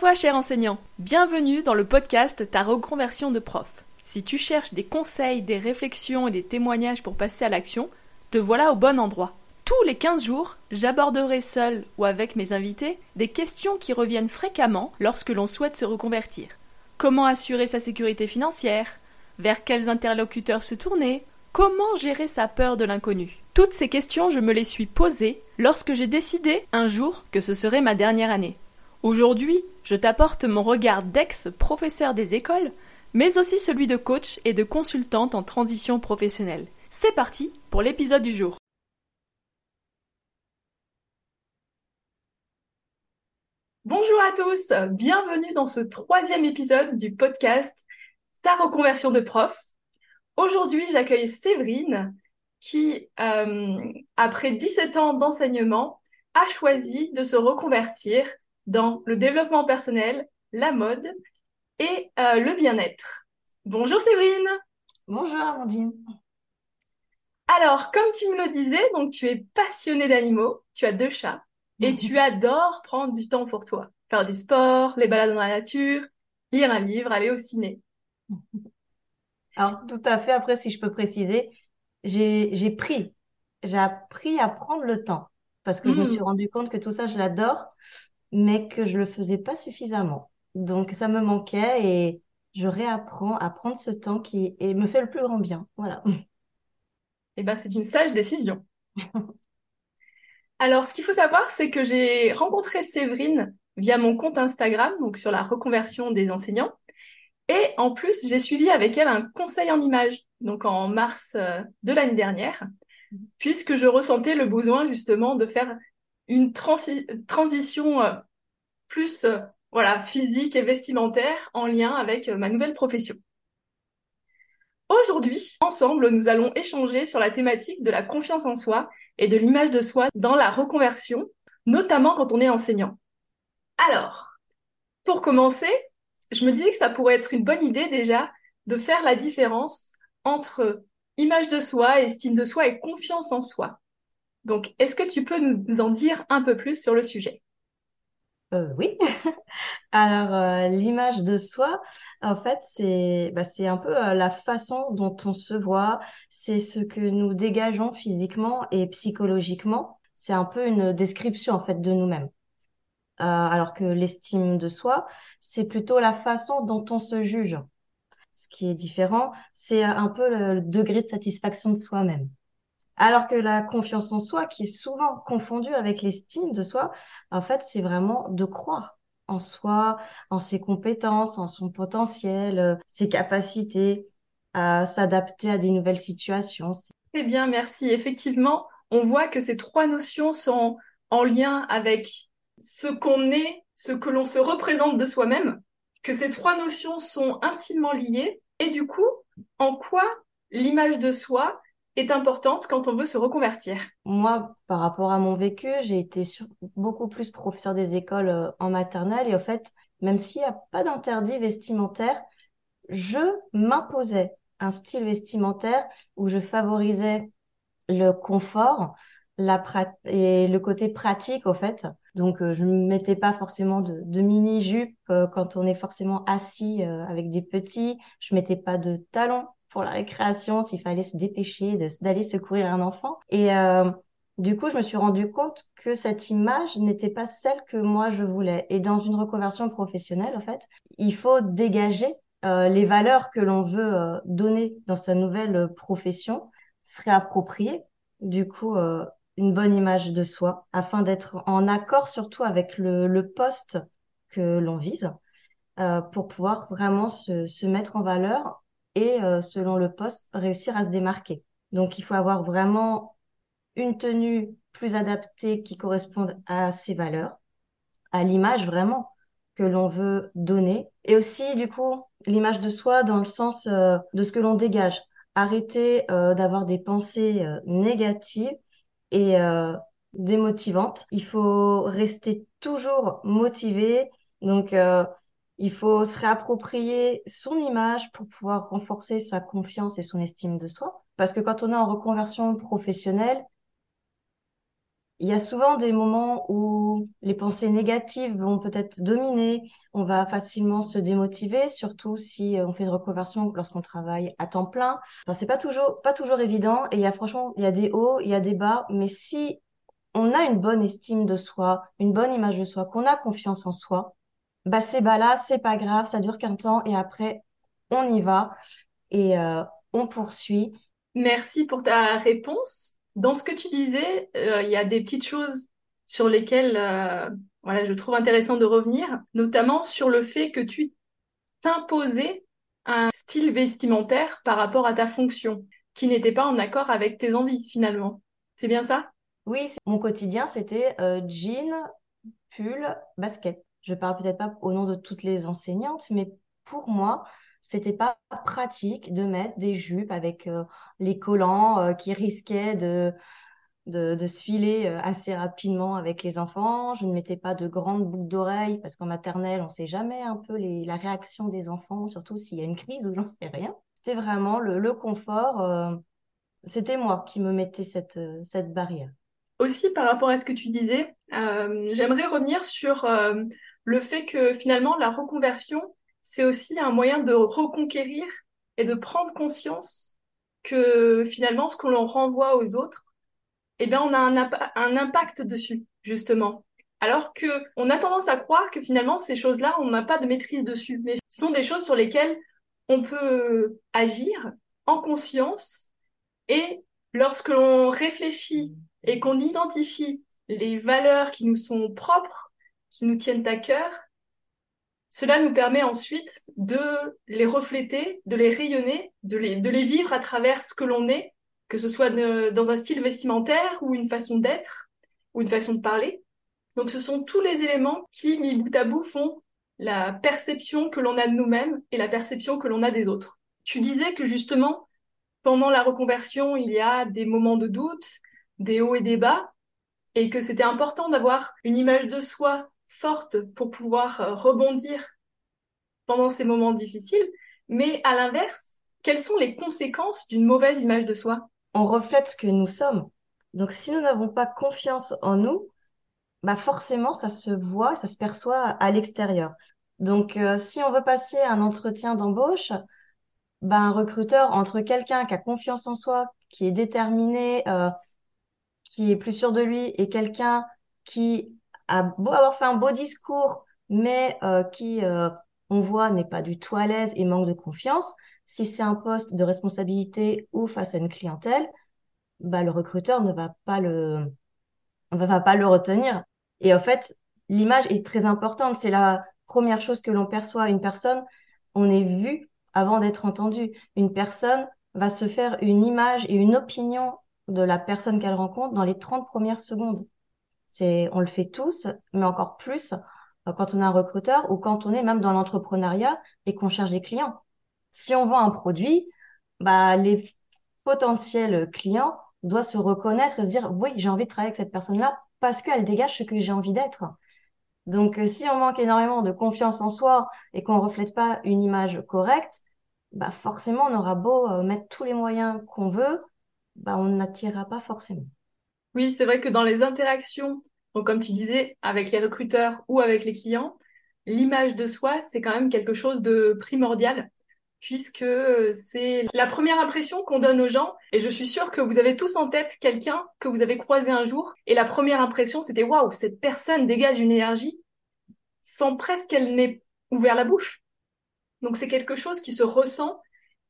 toi, cher enseignant. Bienvenue dans le podcast Ta reconversion de prof. Si tu cherches des conseils, des réflexions et des témoignages pour passer à l'action, te voilà au bon endroit. Tous les 15 jours, j'aborderai seul ou avec mes invités des questions qui reviennent fréquemment lorsque l'on souhaite se reconvertir. Comment assurer sa sécurité financière? Vers quels interlocuteurs se tourner? Comment gérer sa peur de l'inconnu? Toutes ces questions, je me les suis posées lorsque j'ai décidé un jour que ce serait ma dernière année. Aujourd'hui, je t'apporte mon regard d'ex-professeur des écoles, mais aussi celui de coach et de consultante en transition professionnelle. C'est parti pour l'épisode du jour. Bonjour à tous, bienvenue dans ce troisième épisode du podcast Ta reconversion de prof. Aujourd'hui, j'accueille Séverine qui, euh, après 17 ans d'enseignement, a choisi de se reconvertir dans le développement personnel, la mode et euh, le bien-être. Bonjour Séverine. Bonjour Amandine. Alors, comme tu me le disais, donc tu es passionnée d'animaux, tu as deux chats et tu adores prendre du temps pour toi, faire du sport, les balades dans la nature, lire un livre, aller au ciné. Alors, tout à fait. Après, si je peux préciser, j'ai pris, j'ai appris à prendre le temps parce que je me suis hmm. rendu compte que tout ça, je l'adore mais que je le faisais pas suffisamment. Donc ça me manquait et je réapprends à prendre ce temps qui et me fait le plus grand bien. Voilà. Eh ben c'est une sage décision. Alors ce qu'il faut savoir c'est que j'ai rencontré Séverine via mon compte Instagram donc sur la reconversion des enseignants et en plus j'ai suivi avec elle un conseil en images donc en mars euh, de l'année dernière puisque je ressentais le besoin justement de faire une transition euh, plus euh, voilà physique et vestimentaire en lien avec euh, ma nouvelle profession. Aujourd'hui, ensemble, nous allons échanger sur la thématique de la confiance en soi et de l'image de soi dans la reconversion, notamment quand on est enseignant. Alors, pour commencer, je me disais que ça pourrait être une bonne idée déjà de faire la différence entre image de soi, estime de soi et confiance en soi. Donc, est-ce que tu peux nous en dire un peu plus sur le sujet? Euh, oui. Alors, euh, l'image de soi, en fait, c'est bah, un peu euh, la façon dont on se voit, c'est ce que nous dégageons physiquement et psychologiquement. C'est un peu une description, en fait, de nous-mêmes. alors que l'estime de soi, c'est plutôt la façon dont on se juge. Ce qui est différent, c'est un peu le degré de satisfaction de soi-même. Alors que la confiance en soi, qui est souvent confondue avec l'estime de soi, en fait, c'est vraiment de croire en soi, en ses compétences, en son potentiel, euh, ses capacités à s'adapter à des nouvelles situations. Très bien, merci. Effectivement, on voit que ces trois notions sont en lien avec ce qu'on est, ce que l'on se représente de soi-même, que ces trois notions sont intimement liées. Et du coup, en quoi l'image de soi est importante quand on veut se reconvertir Moi, par rapport à mon vécu, j'ai été beaucoup plus professeur des écoles euh, en maternelle et en fait, même s'il n'y a pas d'interdit vestimentaire, je m'imposais un style vestimentaire où je favorisais le confort la et le côté pratique au fait. Donc euh, je ne mettais pas forcément de, mini-jupe euh, quand on est forcément assis avec des petits. Je mettais pas de talons pour la récréation, s'il fallait se dépêcher d'aller secourir un enfant. Et euh, du coup, je me suis rendu compte que cette image n'était pas celle que moi je voulais. Et dans une reconversion professionnelle, en fait, il faut dégager euh, les valeurs que l'on veut euh, donner dans sa nouvelle profession, se réapproprier, du coup, une bonne image de soi, afin d'être en accord surtout avec le, poste que l'on vise, pour pouvoir vraiment se mettre en valeur et euh, selon le poste, réussir à se démarquer. Donc, il faut avoir vraiment une tenue plus adaptée qui corresponde à ses valeurs, à l'image vraiment que l'on veut donner, et aussi du coup l'image de soi dans le sens euh, de ce que l'on dégage. Arrêter euh, d'avoir des pensées négatives et démotivantes. Il faut rester toujours motivé. Donc il faut se réapproprier son image pour pouvoir renforcer sa confiance et son estime de soi. Parce que quand on est en reconversion professionnelle, il y a souvent des moments où les pensées négatives vont peut-être dominer, on va facilement se démotiver, surtout si on fait une reconversion lorsqu'on travaille à temps plein. Enfin, c'est pas toujours, pas toujours évident et il y a franchement, il y a des hauts, il y a des bas, mais si on a une bonne estime de soi, une bonne image de soi, qu'on a confiance en soi, bah ces bas-là, c'est pas grave, ça dure qu'un temps et après, on y va et euh, on poursuit. Merci pour ta réponse. Dans ce que tu disais, euh, il y a des petites choses sur lesquelles euh, voilà, je trouve intéressant de revenir, notamment sur le fait que tu t'imposais un style vestimentaire par rapport à ta fonction, qui n'était pas en accord avec tes envies finalement. C'est bien ça? Oui, mon quotidien, c'était jean, pull, basket. Je parle peut-être pas au nom de toutes les enseignantes, mais pour moi, c'était pas pratique de mettre des jupes avec euh, les collants euh, qui risquaient de, de, se filer euh, assez rapidement avec les enfants. Je ne mettais pas de grandes boucles d'oreilles parce qu'en maternelle, on sait jamais un peu la réaction des enfants, surtout s'il y a une crise ou j'en sais rien. C'était vraiment le, le confort. c'était moi qui me mettais cette, cette barrière. Aussi, par rapport à ce que tu disais, j'aimerais revenir sur le fait que finalement, la reconversion, c'est aussi un moyen de reconquérir et de prendre conscience que finalement, ce qu'on renvoie aux autres, eh bien, on a un, un impact dessus, justement. Alors que on a tendance à croire que finalement, ces choses-là, on n'a pas de maîtrise dessus. Mais ce sont des choses sur lesquelles on peut agir en conscience et lorsque l'on réfléchit et qu'on identifie les valeurs qui nous sont propres, qui nous tiennent à cœur, cela nous permet ensuite de les refléter, de les rayonner, de les, de les vivre à travers ce que l'on est, que ce soit dans un style vestimentaire ou une façon d'être ou une façon de parler. Donc ce sont tous les éléments qui, mis bout à bout, font la perception que l'on a de nous-mêmes et la perception que l'on a des autres. Tu disais que justement, pendant la reconversion, il y a des moments de doute, des hauts et des bas, et que c'était important d'avoir une image de soi forte pour pouvoir euh, rebondir pendant ces moments difficiles. Mais à l'inverse, quelles sont les conséquences d'une mauvaise image de soi? On reflète ce que nous sommes. Donc si nous n'avons pas confiance en nous, bah forcément ça se voit, ça se perçoit à l'extérieur. Donc euh, si on veut passer un entretien d'embauche, bah, un recruteur entre quelqu'un qui a confiance en soi, qui est déterminé, euh, qui est plus sûr de lui, et quelqu'un qui avoir fait un beau discours, mais euh, qui, euh, on voit, n'est pas du tout à l'aise et manque de confiance, si c'est un poste de responsabilité ou face à une clientèle, bah, le recruteur ne va pas le, va pas le retenir. Et en fait, l'image est très importante. C'est la première chose que l'on perçoit. Une personne, on est vu avant d'être entendu. Une personne va se faire une image et une opinion de la personne qu'elle rencontre dans les 30 premières secondes. On le fait tous, mais encore plus euh, quand on est un recruteur ou quand on est même dans l'entrepreneuriat et qu'on cherche des clients. Si on vend un produit, bah, les potentiels clients doivent se reconnaître et se dire, oui, j'ai envie de travailler avec cette personne-là parce qu'elle dégage ce que j'ai envie d'être. Donc, euh, si on manque énormément de confiance en soi et qu'on ne reflète pas une image correcte, bah forcément, on aura beau euh, mettre tous les moyens qu'on veut, bah on n'attirera pas forcément. Oui, c'est vrai que dans les interactions, donc comme tu disais, avec les recruteurs ou avec les clients, l'image de soi, c'est quand même quelque chose de primordial puisque c'est la première impression qu'on donne aux gens. Et je suis sûre que vous avez tous en tête quelqu'un que vous avez croisé un jour. Et la première impression, c'était waouh, cette personne dégage une énergie sans presque qu'elle n'ait ouvert la bouche. Donc c'est quelque chose qui se ressent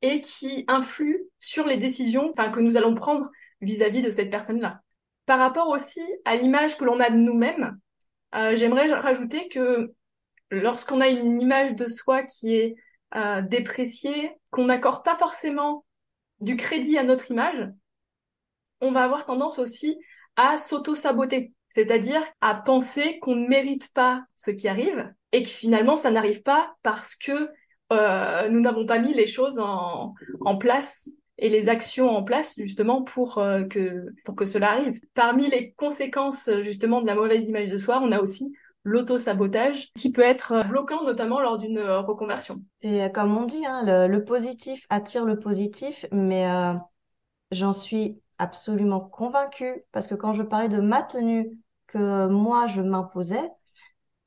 et qui influe sur les décisions que nous allons prendre vis-à-vis -vis de cette personne-là. Par rapport aussi à l'image que l'on a de nous-mêmes, euh, j'aimerais rajouter que lorsqu'on a une image de soi qui est euh, dépréciée, qu'on n'accorde pas forcément du crédit à notre image, on va avoir tendance aussi à s'auto-saboter, c'est-à-dire à penser qu'on ne mérite pas ce qui arrive et que finalement ça n'arrive pas parce que euh, nous n'avons pas mis les choses en, en place et les actions en place justement pour euh, que pour que cela arrive. Parmi les conséquences justement de la mauvaise image de soi, on a aussi l'auto-sabotage qui peut être bloquant notamment lors d'une euh, reconversion. C'est comme on dit, hein, le, positif attire le positif, mais euh, j'en suis absolument convaincue parce que quand je parlais de ma tenue que moi je m'imposais,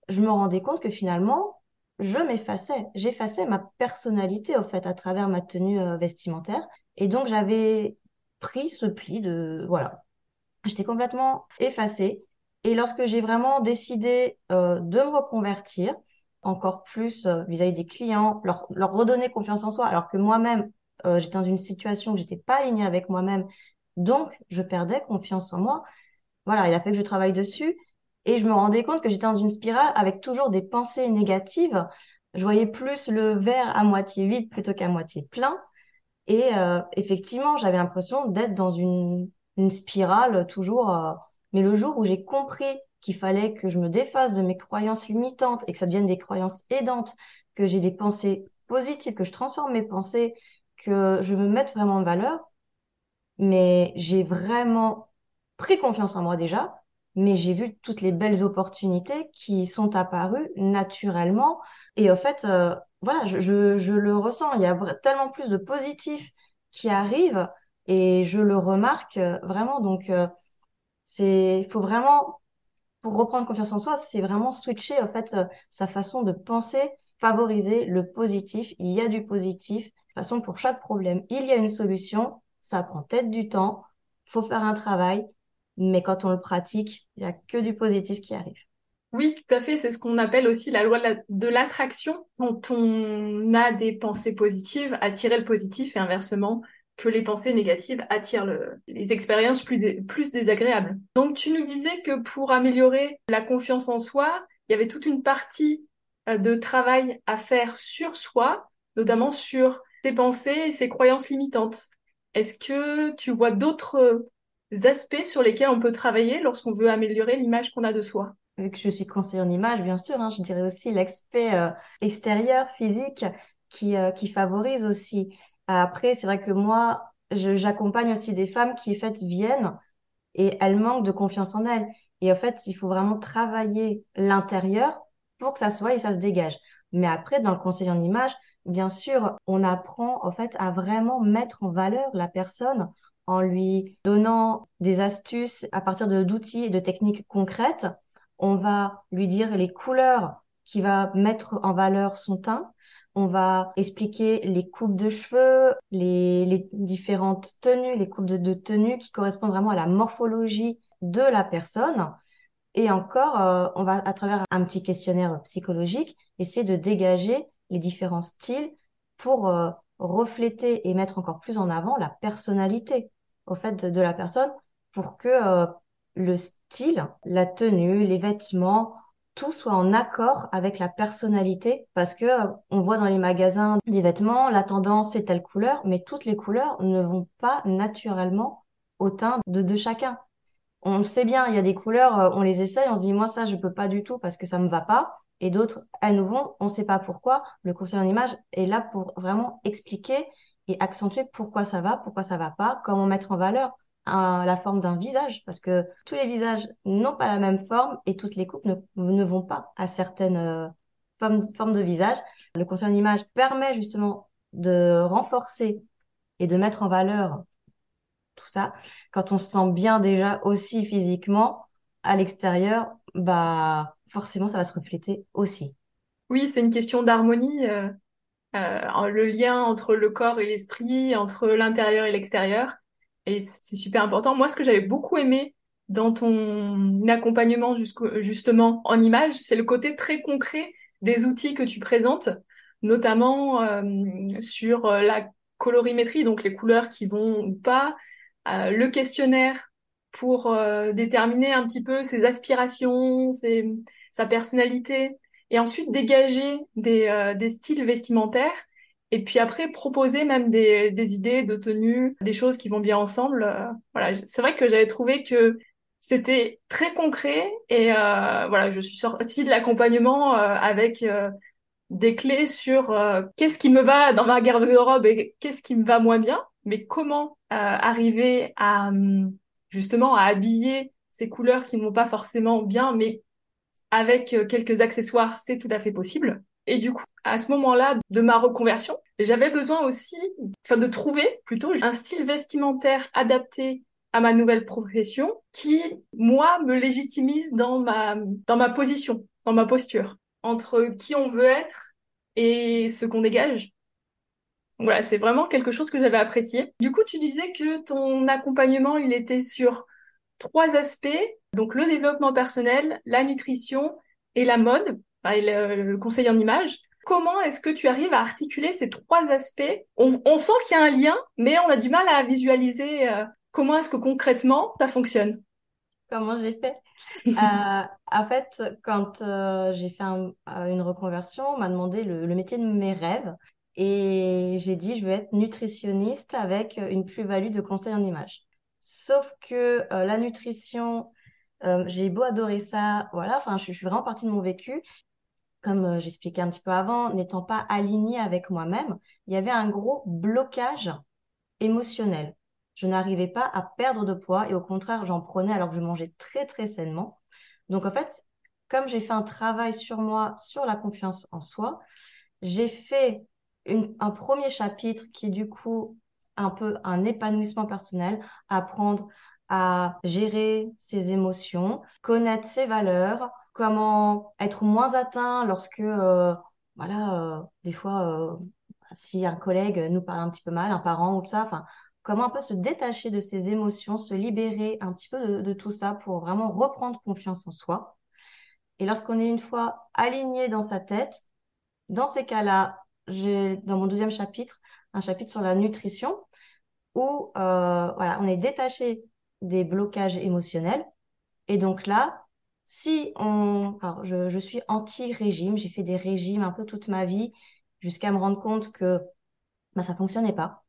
je me rendais compte que finalement, je m'effaçais. J'effaçais ma personnalité, au fait, à travers ma tenue euh, vestimentaire. Et donc, j'avais pris ce pli de, voilà. J'étais complètement effacée. Et lorsque j'ai vraiment décidé euh, de me reconvertir, encore plus euh, vis-à-vis des clients, leur, redonner confiance en soi, alors que moi-même, j'étais dans une situation où j'étais pas alignée avec moi-même, donc je perdais confiance en moi. Voilà, il a fait que je travaille dessus. Et je me rendais compte que j'étais dans une spirale avec toujours des pensées négatives. Je voyais plus le verre à moitié vide plutôt qu'à moitié plein. Et euh, effectivement, j'avais l'impression d'être dans une, une spirale toujours. Euh, Mais le jour où j'ai compris qu'il fallait que je me défasse de mes croyances limitantes et que ça devienne des croyances aidantes, que j'ai des pensées positives, que je transforme mes pensées, que je me mette vraiment en valeur, mais j'ai vraiment pris confiance en moi déjà mais j'ai vu toutes les belles opportunités qui sont apparues naturellement. Et en fait, euh, voilà, je, je, le ressens. Il y a tellement plus de positifs qui arrivent et je le remarque euh, vraiment. Donc, euh, c'est, faut vraiment, pour reprendre confiance en soi, c'est vraiment switcher en fait sa façon de penser, favoriser le positif. Il y a du positif. De toute façon, pour chaque problème, il y a une solution. Ça prend peut-être du temps. Faut faire un travail mais quand on le pratique, il n'y a que du positif qui arrive. Oui, tout à fait. C'est ce qu'on appelle aussi la loi de l'attraction. Quand on a des pensées positives, attirer le positif et inversement, que les pensées négatives attirent les expériences plus, plus désagréables. Donc tu nous disais que pour améliorer la confiance en soi, il y avait toute une partie euh, de travail à faire sur soi, notamment sur ses pensées et ses croyances limitantes. Est-ce que tu vois d'autres aspects sur lesquels on peut travailler lorsqu'on veut améliorer l'image qu'on a de soi Vu que je suis conseillère en image, bien sûr, hein, je dirais aussi l'aspect euh, extérieur, physique, qui, euh, qui favorise aussi. Après, c'est vrai que moi, j'accompagne aussi des femmes qui, en fait, viennent et elles manquent de confiance en elles. Et en fait, il faut vraiment travailler l'intérieur pour que ça soit et ça se dégage. Mais après, dans le conseil en image, bien sûr, on apprend en fait à vraiment mettre en valeur la personne en lui donnant des astuces à partir d'outils et de techniques concrètes. On va lui dire les couleurs qui va mettre en valeur son teint. On va expliquer les coupes de cheveux, les, différentes tenues, les coupes de, tenues qui correspondent vraiment à la morphologie de la personne. Et encore, euh, on va, à travers un petit questionnaire psychologique, essayer de dégager les différents styles pour euh, refléter et mettre encore plus en avant la personnalité au fait de, la personne pour que euh, le style, la tenue, les vêtements, tout soit en accord avec la personnalité parce que euh, on voit dans les magasins des vêtements, la tendance c'est telle couleur, mais toutes les couleurs ne vont pas naturellement au teint de, de chacun. On sait bien, il y a des couleurs, euh, on les essaye, on se dit moi ça je peux pas du tout parce que ça me va pas et d'autres elles nous vont, on sait pas pourquoi. Le conseil en image est là pour vraiment expliquer et accentuer pourquoi ça va, pourquoi ça va pas, comment mettre en valeur la forme d'un visage, parce que tous les visages n'ont pas la même forme et toutes les coupes ne, vont pas à certaines euh, formes, formes de visage. Le conseil en image permet justement de renforcer et de mettre en valeur tout ça. Quand on se sent bien déjà aussi physiquement à l'extérieur, bah forcément ça va se refléter aussi. Oui, c'est une question d'harmonie. Euh, euh, le lien entre le corps et l'esprit, entre l'intérieur et l'extérieur. Et c'est super important. Moi, ce que j'avais beaucoup aimé dans ton accompagnement justement en image, c'est le côté très concret des outils que tu présentes, notamment euh, sur euh, la colorimétrie, donc les couleurs qui vont ou pas, euh, le questionnaire pour déterminer un petit peu ses aspirations, ses, sa personnalité, et ensuite dégager des, euh, des styles vestimentaires et puis après proposer même des, des idées de tenue, des choses qui vont bien ensemble. Euh, voilà, c'est vrai que j'avais trouvé que c'était très concret et euh, voilà, je suis sortie de l'accompagnement avec des clés sur qu'est-ce qui me va dans ma garde-robe et qu'est-ce qui me va moins bien, mais comment arriver à justement à habiller ces couleurs qui ne vont pas forcément bien, mais avec euh, quelques accessoires, c'est tout à fait possible. Et du coup, à ce moment-là de ma reconversion, j'avais besoin aussi, enfin de trouver plutôt un style vestimentaire adapté à ma nouvelle profession qui, moi, me légitimise dans ma, dans ma position, dans ma posture, entre qui on veut être et ce qu'on dégage. Voilà, c'est vraiment quelque chose que j'avais apprécié. Du coup, tu disais que ton accompagnement, il était sur trois aspects, donc le développement personnel, la nutrition et la mode, et le, conseil en image. Comment est-ce que tu arrives à articuler ces trois aspects? On, sent qu'il y a un lien, mais on a du mal à visualiser euh, comment est-ce que concrètement ça fonctionne. Comment j'ai fait? Euh, En fait, quand euh, j'ai fait une reconversion, on m'a demandé le, le, métier de mes rêves et j'ai dit je veux être nutritionniste avec une plus-value de conseil en image. Sauf que la nutrition, j'ai beau adorer ça, voilà, enfin, je, suis vraiment partie de mon vécu. Comme j'expliquais un petit peu avant, n'étant pas alignée avec moi-même, il y avait un gros blocage émotionnel. Je n'arrivais pas à perdre de poids et au contraire, j'en prenais alors que je mangeais très très sainement. Donc en fait, comme j'ai fait un travail sur moi, sur la confiance en soi, j'ai fait un premier chapitre qui du coup un peu un épanouissement personnel, apprendre à gérer ses émotions, connaître ses valeurs, comment être moins atteint lorsque, euh, voilà, euh, des fois, euh, si un collègue nous parle un petit peu mal, un parent ou tout ça, enfin, comment un peu se détacher de ses émotions, se libérer un petit peu de, tout ça pour vraiment reprendre confiance en soi. Et lorsqu'on est une fois aligné dans sa tête, dans ces cas-là, j'ai dans mon deuxième chapitre un chapitre sur la nutrition où euh, on est détaché des blocages émotionnels. Et donc là, si on, je, suis anti-régime, j'ai fait des régimes un peu toute ma vie jusqu'à me rendre compte que bah, ça fonctionnait pas.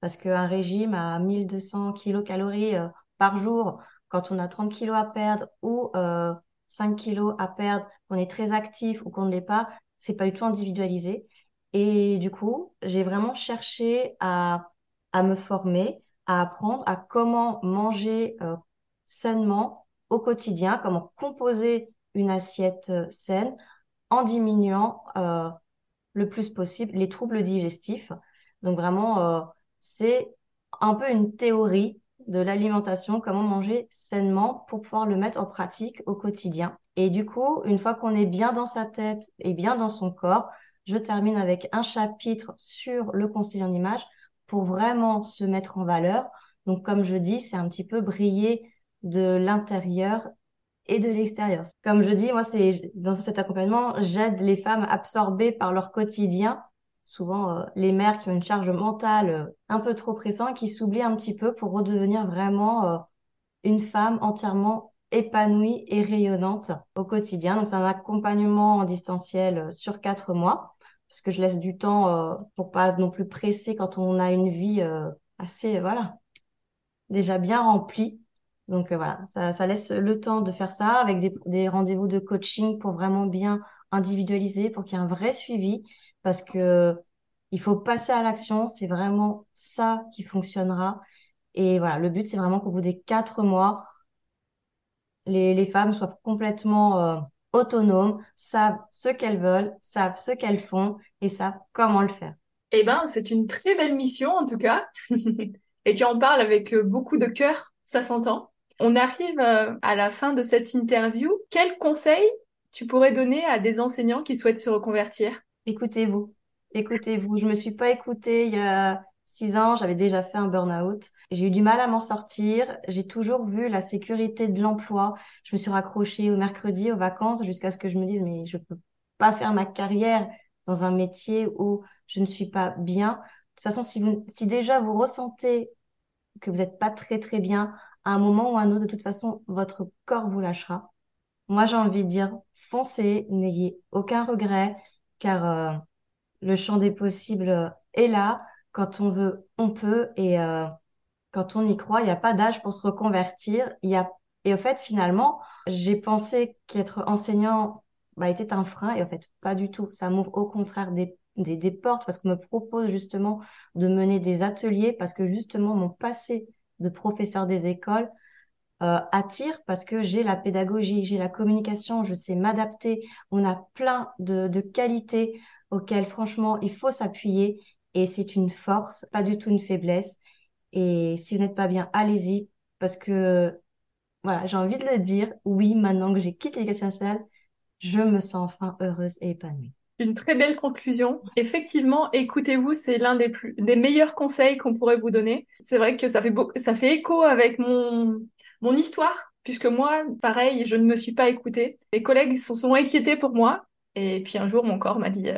Parce qu'un régime à 1200 kilocalories euh, par jour, quand on a 30 kilos à perdre ou euh, 5 kilos à perdre, qu'on est très actif ou qu'on ne l'est pas, c'est pas du tout individualisé. Et du coup, j'ai vraiment cherché à, à me former, à apprendre à comment manger euh, sainement au quotidien, comment composer une assiette euh, saine en diminuant euh, le plus possible les troubles digestifs. Donc vraiment, c'est un peu une théorie de l'alimentation, comment manger sainement pour pouvoir le mettre en pratique au quotidien. Et du coup, une fois qu'on est bien dans sa tête et bien dans son corps, je termine avec un chapitre sur le conseil en image pour vraiment se mettre en valeur. Donc, comme je dis, c'est un petit peu briller de l'intérieur et de l'extérieur. Comme je dis, moi, c'est dans cet accompagnement, j'aide les femmes absorbées par leur quotidien, souvent euh, les mères qui ont une charge mentale euh, un peu trop pressante, qui s'oublient un petit peu pour redevenir vraiment euh, une femme entièrement épanouie et rayonnante au quotidien. Donc, c'est un accompagnement en distanciel sur quatre mois parce que je laisse du temps euh, pour pas non plus presser quand on a une vie euh, assez, voilà, déjà bien remplie. Donc euh, voilà, ça, laisse le temps de faire ça avec des, des rendez-vous de coaching pour vraiment bien individualiser, pour qu'il y ait un vrai suivi, parce que il faut passer à l'action, c'est vraiment ça qui fonctionnera. Et voilà, le but, c'est vraiment qu'au bout des quatre mois, les, les femmes soient complètement autonomes, savent ce qu'elles veulent, savent ce qu'elles font et savent comment le faire. Eh ben, c'est une très belle mission en tout cas. et tu en parles avec euh, beaucoup de cœur, ça s'entend. On arrive euh, à la fin de cette interview. Quel conseil tu pourrais donner à des enseignants qui souhaitent se reconvertir? Écoutez-vous. Écoutez-vous. Je me suis pas écoutée il y a six ans, j'avais déjà fait un burn-out. J'ai eu du mal à m'en sortir. J'ai toujours vu la sécurité de l'emploi. Je me suis raccrochée au mercredi, aux vacances, jusqu'à ce que je me dise, mais je peux pas faire ma carrière dans un métier où je ne suis pas bien. De toute façon, si, vous, si déjà vous ressentez que vous n'êtes pas très très bien, à un moment ou à un autre, de toute façon, votre corps vous lâchera. Moi, j'ai envie de dire, foncez, n'ayez aucun regret, car euh, le champ des possibles est là. Quand on veut, on peut. Et euh, quand on y croit, il n'y a pas d'âge pour se reconvertir. Y. Et au fait, finalement, j'ai pensé qu'être enseignant bah, était un frein. Et en fait, pas du tout. Ça m'ouvre au contraire des, portes parce qu'on me propose justement de mener des ateliers parce que justement, mon passé de professeur des écoles euh, attire parce que j'ai la pédagogie, j'ai la communication, je sais m'adapter. On a plein de qualités auxquelles, franchement, il faut s'appuyer et c'est une force, pas du tout une faiblesse. Et si vous n'êtes pas bien, allez-y, parce que voilà, j'ai envie de le dire. Oui, maintenant que j'ai quitté l'éducation nationale, je me sens enfin heureuse et épanouie. Une très belle conclusion. Effectivement, écoutez-vous, c'est l'un des meilleurs conseils qu'on pourrait vous donner. C'est vrai que ça fait ça fait écho avec mon, mon histoire, puisque moi, pareil, je ne me suis pas écoutée. Les collègues se sont inquiétés pour moi. Et puis un jour, mon corps m'a dit,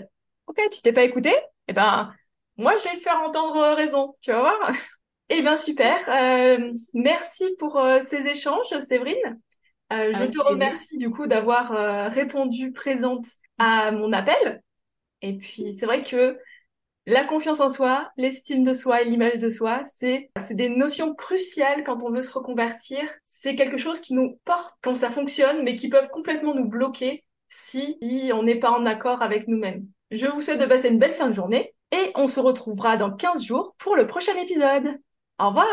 OK, tu t'es pas écouté? Eh ben, moi, je vais le faire entendre raison. Tu vas voir? Eh bien, super. Euh, merci pour euh, ces échanges, Séverine. Euh, je te remercie du coup d'avoir euh, répondu présente à mon appel. Et puis c'est vrai que la confiance en soi, l'estime de soi et l'image de soi, c'est c'est des notions cruciales quand on veut se reconvertir. C'est quelque chose qui nous porte quand ça fonctionne, mais qui peuvent complètement nous bloquer si on n'est pas en accord avec nous-mêmes. Je vous souhaite de passer une belle fin de journée et on se retrouvera dans 15 jours pour le prochain épisode. Au revoir